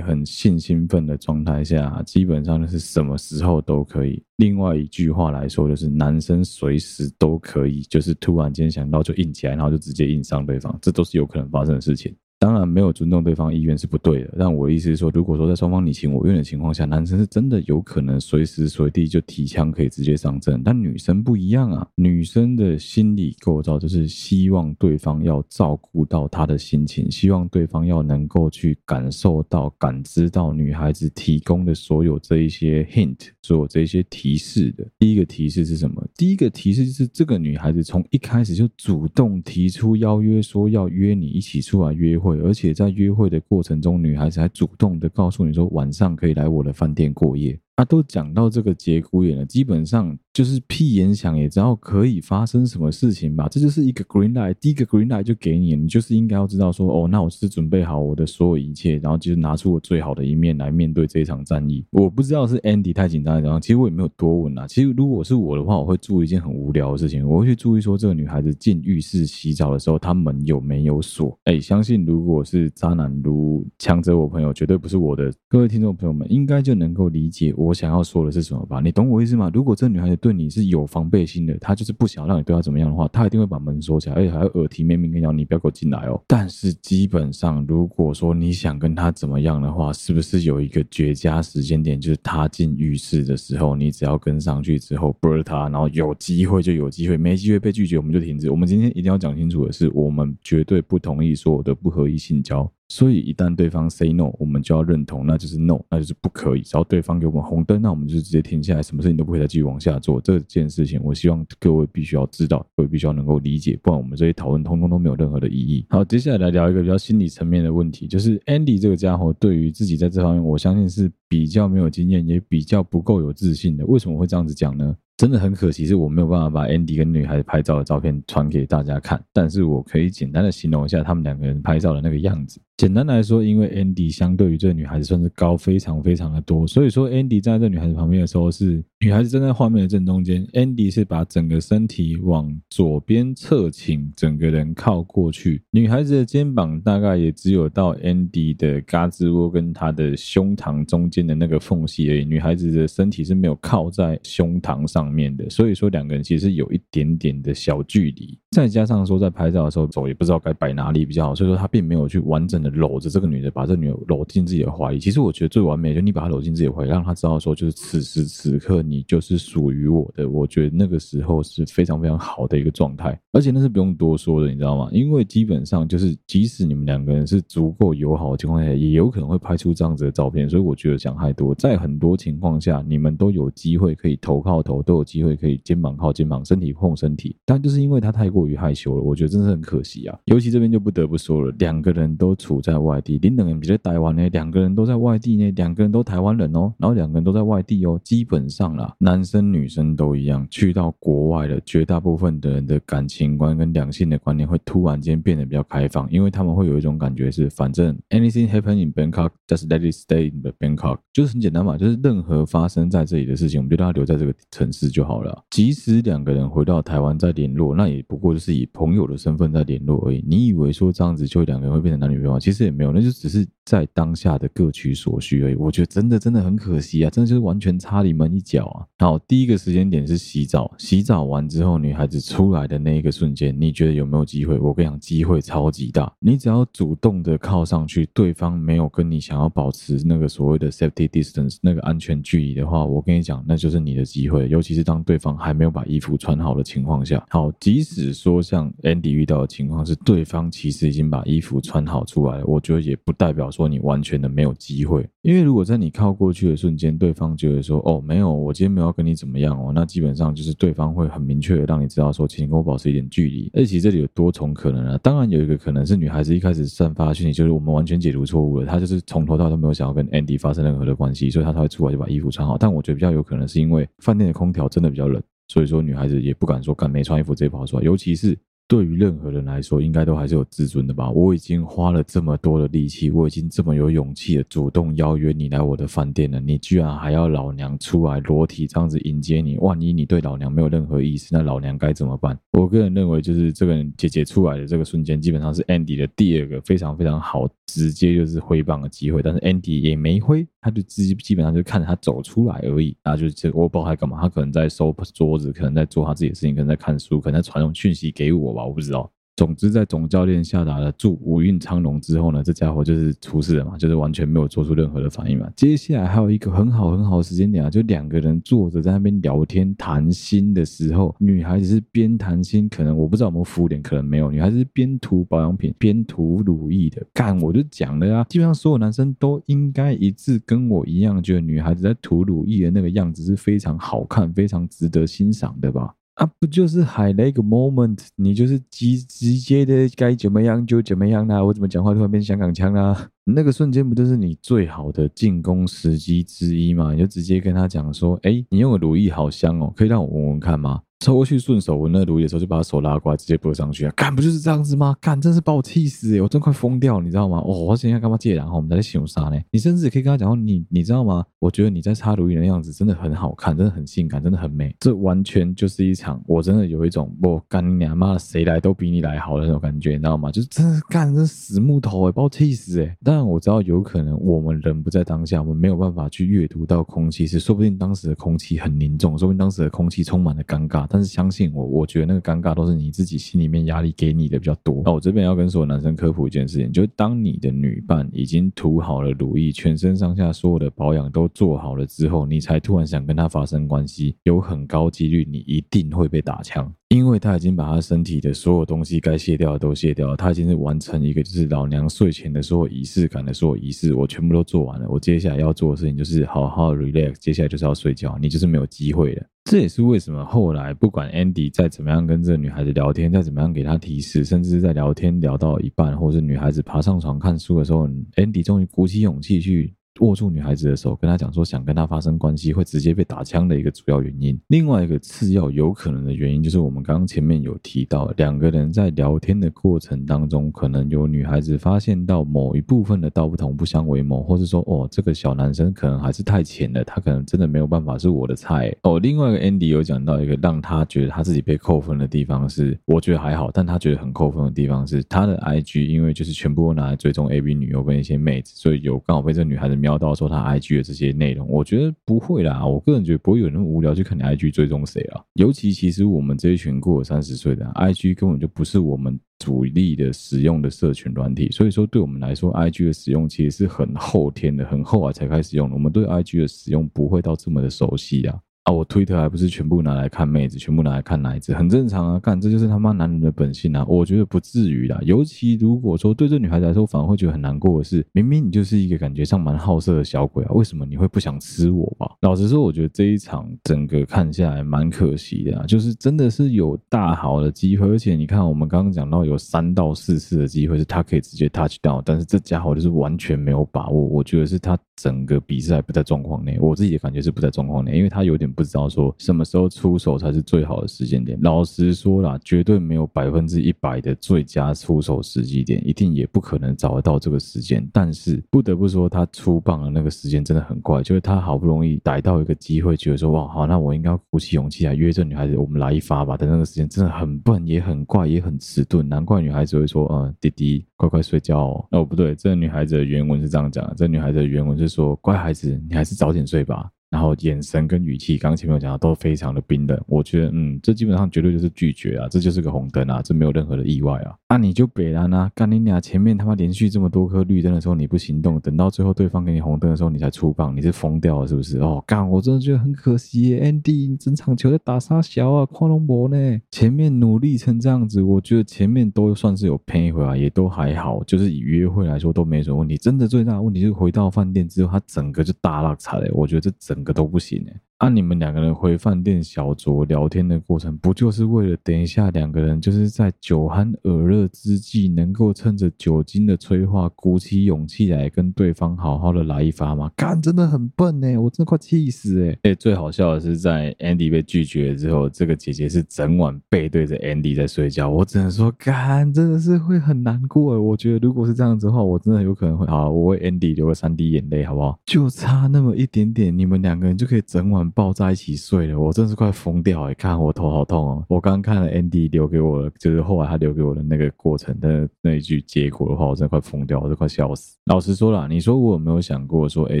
很性兴奋的状态下，基本上就是什么时候都可以。另外一句话来说，就是男生随时都可以，就是突然间想到就硬起来，然后就直接硬上对方，这都是有可能发生的事情。当然，没有尊重对方意愿是不对的。但我的意思是说，如果说在双方你情我愿的情况下，男生是真的有可能随时随地就提枪可以直接上阵，但女生不一样啊。女生的心理构造就是希望对方要照顾到她的心情，希望对方要能够去感受到、感知到女孩子提供的所有这一些 hint，做这些提示的。第一个提示是什么？第一个提示就是这个女孩子从一开始就主动提出邀约，说要约你一起出来约会。而且在约会的过程中，女孩子还主动的告诉你说，晚上可以来我的饭店过夜。啊，都讲到这个节骨眼了，基本上就是屁眼想也知道可以发生什么事情吧。这就是一个 green light，第一个 green light 就给你，你就是应该要知道说，哦，那我是准备好我的所有一切，然后就是拿出我最好的一面来面对这一场战役。我不知道是 Andy 太紧张，然后其实我也没有多问啊。其实如果是我的话，我会做一件很无聊的事情，我会去注意说，这个女孩子进浴室洗澡的时候，她门有没有锁？哎，相信如果是渣男如强者，我朋友绝对不是我的。各位听众朋友们，应该就能够理解我。我想要说的是什么吧？你懂我意思吗？如果这女孩子对你是有防备心的，她就是不想让你对她怎么样的话，她一定会把门锁起来，而且还要耳提面命跟你讲，你不要给我进来哦。但是基本上，如果说你想跟她怎么样的话，是不是有一个绝佳时间点，就是她进浴室的时候，你只要跟上去之后，不是她，然后有机会就有机会，没机会被拒绝，我们就停止。我们今天一定要讲清楚的是，我们绝对不同意所有的不合意性交。所以一旦对方 say no，我们就要认同，那就是 no，那就是不可以。只要对方给我们红灯，那我们就直接停下来，什么事情都不会再继续往下做。这件事情，我希望各位必须要知道，各位必须要能够理解，不然我们这些讨论通通都没有任何的意义。好，接下来来聊一个比较心理层面的问题，就是 Andy 这个家伙对于自己在这方面，我相信是比较没有经验，也比较不够有自信的。为什么会这样子讲呢？真的很可惜，是我没有办法把 Andy 跟女孩子拍照的照片传给大家看，但是我可以简单的形容一下他们两个人拍照的那个样子。简单来说，因为 Andy 相对于这个女孩子算是高非常非常的多，所以说 Andy 站在这女孩子旁边的时候，是女孩子站在画面的正中间，Andy 是把整个身体往左边侧倾，整个人靠过去，女孩子的肩膀大概也只有到 Andy 的胳肢窝跟她的胸膛中间的那个缝隙而已，女孩子的身体是没有靠在胸膛上方面的，所以说两个人其实有一点点的小距离，再加上说在拍照的时候手也不知道该摆哪里比较好，所以说他并没有去完整的搂着这个女的，把这女的搂进自己的怀里。其实我觉得最完美就你把她搂进自己的怀里，让她知道说就是此时此刻你就是属于我的。我觉得那个时候是非常非常好的一个状态，而且那是不用多说的，你知道吗？因为基本上就是即使你们两个人是足够友好的情况下，也有可能会拍出这样子的照片。所以我觉得讲太多，在很多情况下你们都有机会可以头靠头，都有机会。可以肩膀靠肩膀，身体碰身体，但就是因为他太过于害羞了，我觉得真是很可惜啊。尤其这边就不得不说了，两个人都处在外地，林等人比较台湾呢，两个人都在外地呢，两个人都台湾人哦，然后两个人都在外地哦，基本上啦，男生女生都一样，去到国外了，绝大部分的人的感情观跟两性的观念会突然间变得比较开放，因为他们会有一种感觉是，反正 anything happen in Bangkok, just let it stay in the Bangkok，就是很简单嘛，就是任何发生在这里的事情，我们就让它留在这个城市就好了。即使两个人回到台湾再联络，那也不过就是以朋友的身份在联络而已。你以为说这样子就两个人会变成男女朋友？其实也没有，那就只是在当下的各取所需而已。我觉得真的真的很可惜啊，真的就是完全差你们一脚啊。好，第一个时间点是洗澡，洗澡完之后，女孩子出来的那一个瞬间，你觉得有没有机会？我跟你讲，机会超级大。你只要主动的靠上去，对方没有跟你想要保持那个所谓的 safety distance 那个安全距离的话，我跟你讲，那就是你的机会。尤其是当对方还没有把衣服穿好的情况下，好，即使说像 Andy 遇到的情况是对方其实已经把衣服穿好出来，我觉得也不代表说你完全的没有机会。因为如果在你靠过去的瞬间，对方觉得说：“哦，没有，我今天没有要跟你怎么样哦。”那基本上就是对方会很明确的让你知道说，请跟我保持一点距离。而且这里有多重可能啊，当然有一个可能是女孩子一开始散发讯息，就是我们完全解读错误了，她就是从头到尾都没有想要跟 Andy 发生任何的关系，所以她才会出来就把衣服穿好。但我觉得比较有可能是因为饭店的空调真的比较冷，所以说女孩子也不敢说干没穿衣服直接跑出来，尤其是。对于任何人来说，应该都还是有自尊的吧？我已经花了这么多的力气，我已经这么有勇气的主动邀约你来我的饭店了，你居然还要老娘出来裸体这样子迎接你？万一你对老娘没有任何意思，那老娘该怎么办？我个人认为，就是这个姐姐出来的这个瞬间，基本上是 Andy 的第二个非常非常好，直接就是挥棒的机会。但是 Andy 也没挥，他就基基本上就看着他走出来而已。啊，就是我不知道他干嘛，他可能在收桌子，可能在做他自己的事情，可能在看书，可能在传送讯息给我。我不知道。总之，在总教练下达了祝五运昌隆之后呢，这家伙就是出事了嘛，就是完全没有做出任何的反应嘛。接下来还有一个很好很好的时间点啊，就两个人坐着在那边聊天谈心的时候，女孩子是边谈心，可能我不知道有没有敷脸，可能没有。女孩子是边涂保养品边涂乳液的，干我就讲了啊，基本上所有男生都应该一致跟我一样，觉得女孩子在涂乳液的那个样子是非常好看、非常值得欣赏的吧。啊，不就是海雷个 moment，你就是直直接的该怎么样就怎么样啦、我怎么讲话突然变香港腔啦、那个瞬间不就是你最好的进攻时机之一吗？你就直接跟他讲说，哎，你用的如意好香哦，可以让我闻闻看吗？抽过去顺手闻那乳液的时候，就把手拉过来，直接拨上去啊！干不就是这样子吗？干真是把我气死诶，我真快疯掉，你知道吗？哦，我现在干嘛借？然后我们在形容啥呢？你甚至可以跟他讲说，你你知道吗？我觉得你在擦炉液的样子真的很好看，真的很性感，真的很美。这完全就是一场，我真的有一种我干你娘妈的，谁来都比你来好的那种感觉，你知道吗？就是真的干这死木头诶，把我气死诶。当然我知道有可能我们人不在当下，我们没有办法去阅读到空气，是说不定当时的空气很凝重，说不定当时的空气充满了尴尬。但是相信我。我觉得那个尴尬都是你自己心里面压力给你的比较多。那我这边要跟所有男生科普一件事情，就是当你的女伴已经涂好了乳液，全身上下所有的保养都做好了之后，你才突然想跟她发生关系，有很高几率你一定会被打枪，因为他已经把他身体的所有东西该卸掉的都卸掉了，他已经是完成一个就是老娘睡前的所有仪式感的所有仪式，我全部都做完了。我接下来要做的事情就是好好 relax，接下来就是要睡觉，你就是没有机会了。这也是为什么后来不管 Andy 再怎么样跟这个女孩子聊天，再怎么样给她提示，甚至在聊天聊到一半，或者是女孩子爬上床看书的时候，Andy 终于鼓起勇气去。握住女孩子的手，跟她讲说想跟她发生关系会直接被打枪的一个主要原因。另外一个次要有可能的原因，就是我们刚刚前面有提到，两个人在聊天的过程当中，可能有女孩子发现到某一部分的道不同不相为谋，或是说哦这个小男生可能还是太浅了，他可能真的没有办法是我的菜哦。另外一个 Andy 有讲到一个让他觉得他自己被扣分的地方是，我觉得还好，但他觉得很扣分的地方是他的 IG，因为就是全部都拿来追踪 AB 女优跟一些妹子，所以有刚好被这个女孩子。瞄到说他 IG 的这些内容，我觉得不会啦。我个人觉得不会有人无聊去看你 IG 追踪谁啊。尤其其实我们这一群过了三十岁的 IG 根本就不是我们主力的使用的社群软体，所以说对我们来说，IG 的使用其实是很后天的，很后来才开始用的。我们对 IG 的使用不会到这么的熟悉啊。啊，我推特还不是全部拿来看妹子，全部拿来看奶子，很正常啊。干，这就是他妈男人的本性啊。我觉得不至于啦。尤其如果说对这女孩子来说，反而会觉得很难过的是，明明你就是一个感觉上蛮好色的小鬼啊，为什么你会不想吃我吧？老实说，我觉得这一场整个看下来蛮可惜的啊。就是真的是有大好的机会，而且你看我们刚刚讲到有三到四次的机会是他可以直接 touch 到，但是这家伙就是完全没有把握。我觉得是他整个比赛不在状况内，我自己的感觉是不在状况内，因为他有点。不知道说什么时候出手才是最好的时间点。老实说啦，绝对没有百分之一百的最佳出手时机点，一定也不可能找得到这个时间。但是不得不说，他出棒的那个时间真的很快，就是他好不容易逮到一个机会，觉得说哇好，那我应该鼓起勇气来约这女孩子，我们来一发吧。但那个时间真的很笨，也很怪，也很迟钝，难怪女孩子会说嗯，弟弟乖乖睡觉哦。哦不对，这女孩子的原文是这样讲的，这女孩子的原文是说乖孩子，你还是早点睡吧。然后眼神跟语气，刚刚前面有讲到都非常的冰冷。我觉得，嗯，这基本上绝对就是拒绝啊，这就是个红灯啊，这没有任何的意外啊。那、你就北兰啊，干你俩前面他妈连续这么多颗绿灯的时候你不行动，等到最后对方给你红灯的时候你才出棒，你是疯掉了是不是？哦，干，我真的觉得很可惜耶，Andy，你整场球在打杀小啊，跨龙博呢，前面努力成这样子，我觉得前面都算是有赔回来，也都还好，就是以约会来说都没什么问题。真的最大的问题就是回到饭店之后，他整个就大落差了，我觉得这整个都不行哎。那、啊、你们两个人回饭店小酌聊天的过程，不就是为了等一下两个人就是在酒酣耳热之际，能够趁着酒精的催化，鼓起勇气来跟对方好好的来一发吗？干，真的很笨哎，我真的快气死哎！哎，最好笑的是，在 Andy 被拒绝了之后，这个姐姐是整晚背对着 Andy 在睡觉。我只能说，干，真的是会很难过。我觉得如果是这样子的话，我真的有可能会好，我为 Andy 流个三滴眼泪，好不好？就差那么一点点，你们两个人就可以整晚。抱在一起睡了，我真是快疯掉哎！看我头好痛哦。我刚看了 Andy 留给我的，就是后来他留给我的那个过程的那一句结果的话，我真的快疯掉，我都快笑死。老实说啦，你说我有没有想过说，哎，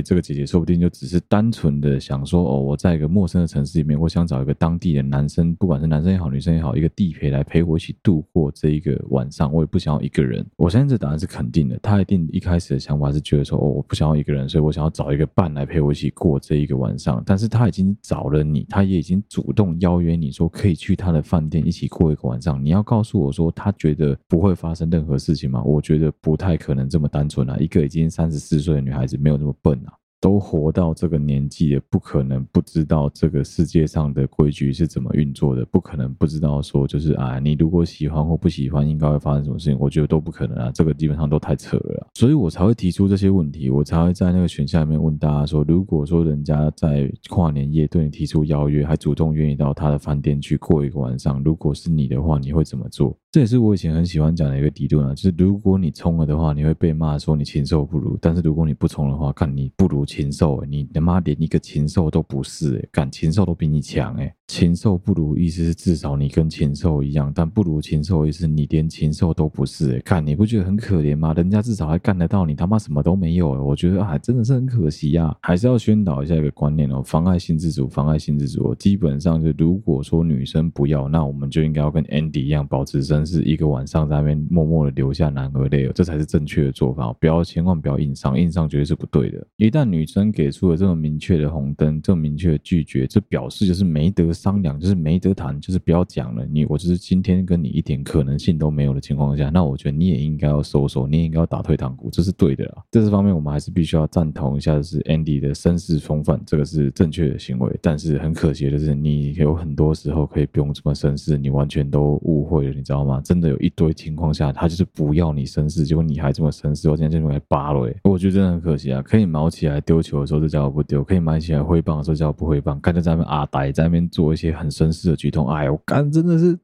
这个姐姐说不定就只是单纯的想说，哦，我在一个陌生的城市里面，我想找一个当地的男生，不管是男生也好，女生也好，一个地陪来陪我一起度过这一个晚上。我也不想要一个人。我相信这答案是肯定的。他一定一开始的想法是觉得说，哦，我不想要一个人，所以我想要找一个伴来陪我一起过这一个晚上。但是他已经。找了你，他也已经主动邀约你说可以去他的饭店一起过一个晚上。你要告诉我说他觉得不会发生任何事情吗？我觉得不太可能这么单纯啊！一个已经三十四岁的女孩子没有那么笨啊。都活到这个年纪了，不可能不知道这个世界上的规矩是怎么运作的，不可能不知道说就是啊，你如果喜欢或不喜欢，应该会发生什么事情？我觉得都不可能啊，这个基本上都太扯了，所以我才会提出这些问题，我才会在那个选项里面问大家说，如果说人家在跨年夜对你提出邀约，还主动愿意到他的饭店去过一个晚上，如果是你的话，你会怎么做？这也是我以前很喜欢讲的一个理论啊，就是如果你冲了的话，你会被骂说你禽兽不如；但是如果你不冲的话，看你不如。禽兽，你他妈连一个禽兽都不是，哎，干禽兽都比你强，哎。禽兽不如，意思是至少你跟禽兽一样，但不如禽兽意思你连禽兽都不是。哎，看你不觉得很可怜吗？人家至少还干得到，你他妈什么都没有。我觉得啊，真的是很可惜呀。还是要宣导一下一个观念哦，妨碍性自主，妨碍性自主。基本上就如果说女生不要，那我们就应该要跟 Andy 一样，保持绅士，一个晚上在那边默默的流下男儿泪，这才是正确的做法。不要千万不要硬上，硬上绝对是不对的。一旦女生给出了这么明确的红灯，这么明确的拒绝，这表示就是没得。商量就是没得谈，就是不要讲了。你我就是今天跟你一点可能性都没有的情况下，那我觉得你也应该要收手，你也应该要打退堂鼓，这是对的啊。这是方面，我们还是必须要赞同一下，就是 Andy 的绅士风范，这个是正确的行为。但是很可惜的是，你有很多时候可以不用这么绅士，你完全都误会了，你知道吗？真的有一堆情况下，他就是不要你绅士，结果你还这么绅士，我今天就来扒了。我觉得真的很可惜啊！可以毛起来丢球的时候就叫我不丢，可以买起来挥棒的时候叫我不挥棒，看着在那边阿呆在那边做。做一些很绅士的举动，哎，我干真的是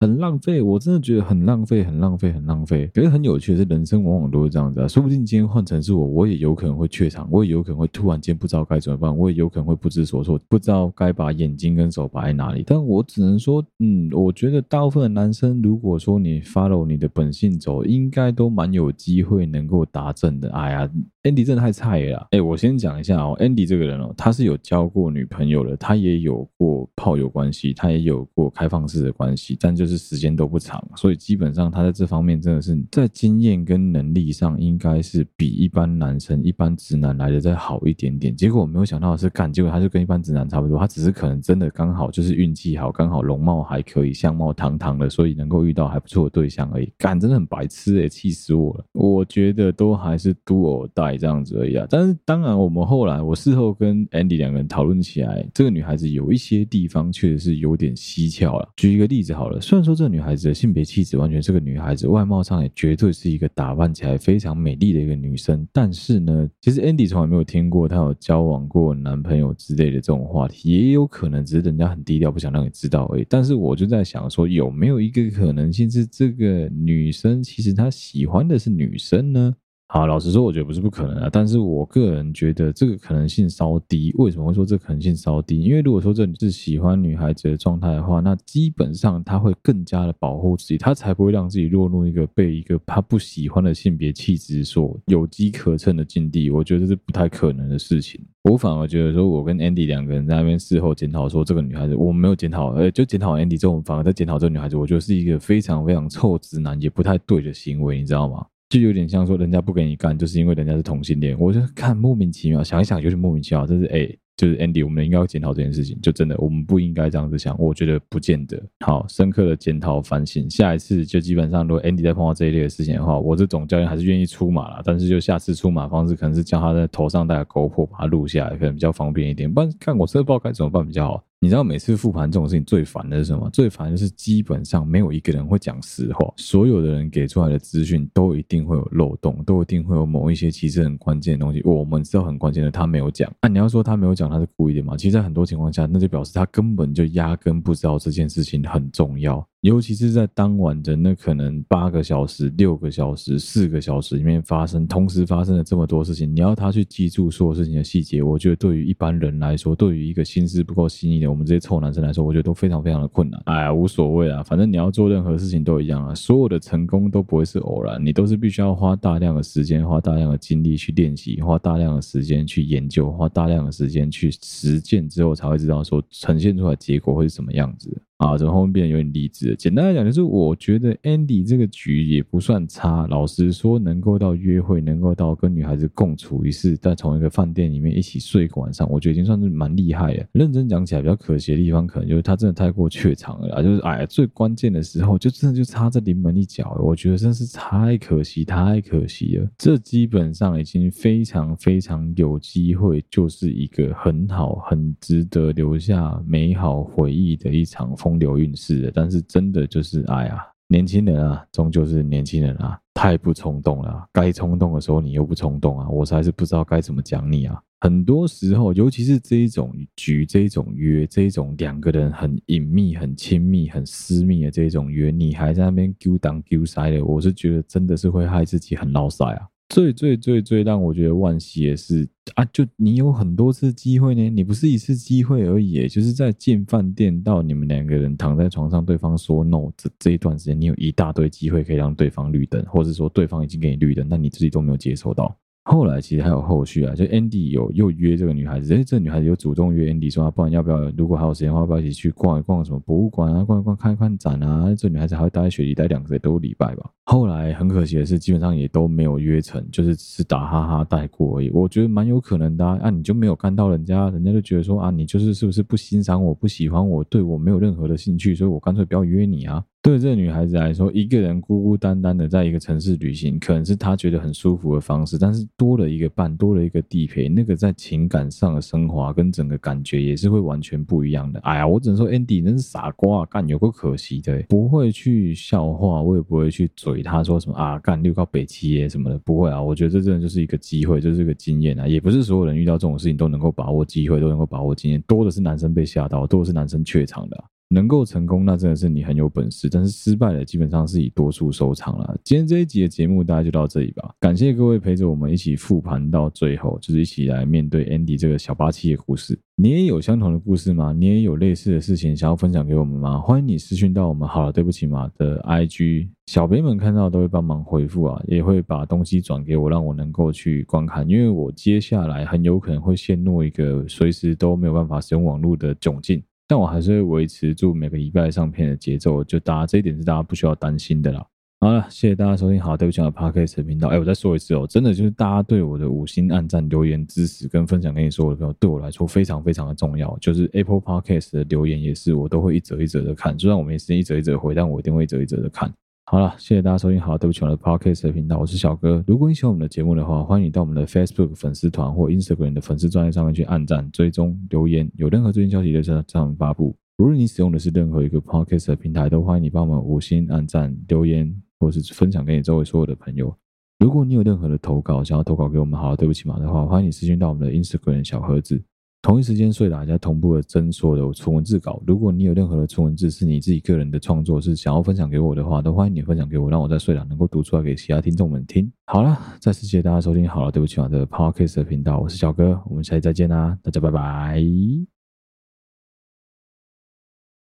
很浪费，我真的觉得很浪费，很浪费，很浪费。可是很有趣的是，人生往往都是这样子啊，说不定今天换成是我，我也有可能会怯场，我也有可能会突然间不知道该怎么办，我也有可能会不知所措，不知道该把眼睛跟手摆在哪里。但我只能说，嗯，我觉得大部分的男生，如果说你 follow 你的本性走，应该都蛮有机会能够达阵的。哎呀。Andy 真的太菜了，哎，我先讲一下哦，Andy 这个人哦，他是有交过女朋友的，他也有过炮友关系，他也有过开放式的关系，但就是时间都不长，所以基本上他在这方面真的是在经验跟能力上，应该是比一般男生、一般直男来的再好一点点。结果我没有想到的是，干，结果他就跟一般直男差不多，他只是可能真的刚好就是运气好，刚好容貌还可以，相貌堂堂的，所以能够遇到还不错的对象而已。干，真的很白痴哎，气死我了！我觉得都还是 do 带。这样子而已啊，但是当然，我们后来我事后跟 Andy 两个人讨论起来，这个女孩子有一些地方确实是有点蹊跷了。举一个例子好了，虽然说这个女孩子的性别气质完全是个女孩子，外貌上也绝对是一个打扮起来非常美丽的一个女生，但是呢，其实 Andy 从来没有听过她有交往过男朋友之类的这种话题，也有可能只是人家很低调，不想让你知道而已。但是我就在想说，有没有一个可能性是这个女生其实她喜欢的是女生呢？好，老实说，我觉得不是不可能啊，但是我个人觉得这个可能性稍低。为什么会说这可能性稍低？因为如果说这是喜欢女孩子的状态的话，那基本上他会更加的保护自己，他才不会让自己落入一个被一个他不喜欢的性别气质所有机可乘的境地。我觉得这是不太可能的事情。我反而觉得说，我跟 Andy 两个人在那边事后检讨说，这个女孩子我没有检讨，呃，就检讨 Andy 之后，我们反而在检讨这个女孩子，我觉得是一个非常非常臭直男，也不太对的行为，你知道吗？就有点像说，人家不给你干，就是因为人家是同性恋，我就看莫名其妙，想一想就是莫名其妙，这是哎。就是 Andy，我们应该要检讨这件事情。就真的，我们不应该这样子想。我觉得不见得好，深刻的检讨反省。下一次就基本上，如果 Andy 再碰到这一类的事情的话，我这种教练还是愿意出马啦。但是就下次出马方式，可能是叫他在头上戴个钩货把它录下来，可能比较方便一点。不然看我这不知道该怎么办比较好。你知道每次复盘这种事情最烦的是什么？最烦的是基本上没有一个人会讲实话，所有的人给出来的资讯都一定会有漏洞，都一定会有某一些其实很关键的东西，我们知道很关键的他没有讲。那、啊、你要说他没有讲，他是故意的吗？其实，在很多情况下，那就表示他根本就压根不知道这件事情很重要。尤其是在当晚的那可能八个小时、六个小时、四个小时里面发生，同时发生了这么多事情，你要他去记住所有事情的细节，我觉得对于一般人来说，对于一个心思不够细腻的我们这些臭男生来说，我觉得都非常非常的困难。哎呀，无所谓啊，反正你要做任何事情都一样啊，所有的成功都不会是偶然，你都是必须要花大量的时间、花大量的精力去练习，花大量的时间去研究，花大量的时间去实践之后，才会知道说呈现出来结果会是什么样子。啊，怎么后面变得有点励志？简单来讲，就是我觉得 Andy 这个局也不算差。老实说，能够到约会，能够到跟女孩子共处一室，在同一个饭店里面一起睡一个晚上，我觉得已经算是蛮厉害了。认真讲起来，比较可惜的地方，可能就是他真的太过怯场了啦。就是哎，最关键的时候，就真的就差这临门一脚了。我觉得真是太可惜，太可惜了。这基本上已经非常非常有机会，就是一个很好、很值得留下美好回忆的一场风。风流韵事的，但是真的就是哎呀，年轻人啊，终究是年轻人啊，太不冲动了。该冲动的时候你又不冲动啊，我实在是不知道该怎么讲你啊。很多时候，尤其是这一种局、这一种约、这一种两个人很隐秘、很亲密、很私密的这种约，你还在那边揪东揪西的，我是觉得真的是会害自己很落赛啊。最最最最让我觉得惋惜的是啊，就你有很多次机会呢，你不是一次机会而已，就是在进饭店到你们两个人躺在床上，对方说 no 这这一段时间，你有一大堆机会可以让对方绿灯，或者说对方已经给你绿灯，但你自己都没有接受到。后来其实还有后续啊，就 Andy 有又约这个女孩子，诶，这个女孩子有主动约 Andy 说，啊，不然要不要？如果还有时间的话，要不要一起去逛一逛什么博物馆啊，逛一逛看一看展啊？这女孩子还会待在雪梨待两个多礼拜吧。后来很可惜的是，基本上也都没有约成，就是只是打哈哈带过而已。我觉得蛮有可能的啊，啊，你就没有看到人家，人家就觉得说啊，你就是是不是不欣赏我，不喜欢我，对我没有任何的兴趣，所以我干脆不要约你啊。对这女孩子来说，一个人孤孤单单的在一个城市旅行，可能是她觉得很舒服的方式。但是多了一个伴，多了一个地陪，那个在情感上的升华跟整个感觉也是会完全不一样的。哎呀，我只能说 Andy 真是傻瓜，啊干有够可惜的，不会去笑话，我也不会去嘴他说什么啊，干六靠北七耶什么的，不会啊。我觉得这真的就是一个机会，就是一个经验啊。也不是所有人遇到这种事情都能够把握机会，都能够把握经验，多的是男生被吓到，多的是男生怯场的。能够成功，那真的是你很有本事；但是失败了，基本上是以多数收场了。今天这一集的节目大概就到这里吧。感谢各位陪着我们一起复盘到最后，就是一起来面对 Andy 这个小八七的故事。你也有相同的故事吗？你也有类似的事情想要分享给我们吗？欢迎你私讯到我们好了，对不起嘛的 IG，小编们看到都会帮忙回复啊，也会把东西转给我，让我能够去观看。因为我接下来很有可能会陷入一个随时都没有办法使用网络的窘境。但我还是会维持住每个礼拜上片的节奏，就大家这一点是大家不需要担心的啦。好了，谢谢大家收听，好，对不起，我的 Podcast 频道。哎，我再说一次哦，真的就是大家对我的五星暗赞、留言、支持跟分享，跟你说我的朋友，对我来说非常非常的重要。就是 Apple Podcast 的留言也是，我都会一则一则的看，虽然我没时间一则一则回，但我一定会一则一则的看。好了，谢谢大家收听。好，对不起，我的 Podcast 频道，我是小哥。如果你喜欢我们的节目的话，欢迎你到我们的 Facebook 粉丝团或 Instagram 的粉丝专页上面去按赞、追踪、留言。有任何最新消息的时候，在上面发布。无论你使用的是任何一个 Podcast 平台，都欢迎你帮我们五星按赞、留言，或是分享给你周围所有的朋友。如果你有任何的投稿想要投稿给我们，好，对不起嘛的话，欢迎你私讯到我们的 Instagram 小盒子。同一时间所以大家同步的增缩的纯文字稿。如果你有任何的纯文字是你自己个人的创作，是想要分享给我的话，都欢迎你分享给我，让我在睡了能够读出来给其他听众们听。好了，再次谢谢大家收听好了，对不起嘛的 Podcast 频道，我是小哥，我们下期再见啦，大家拜拜。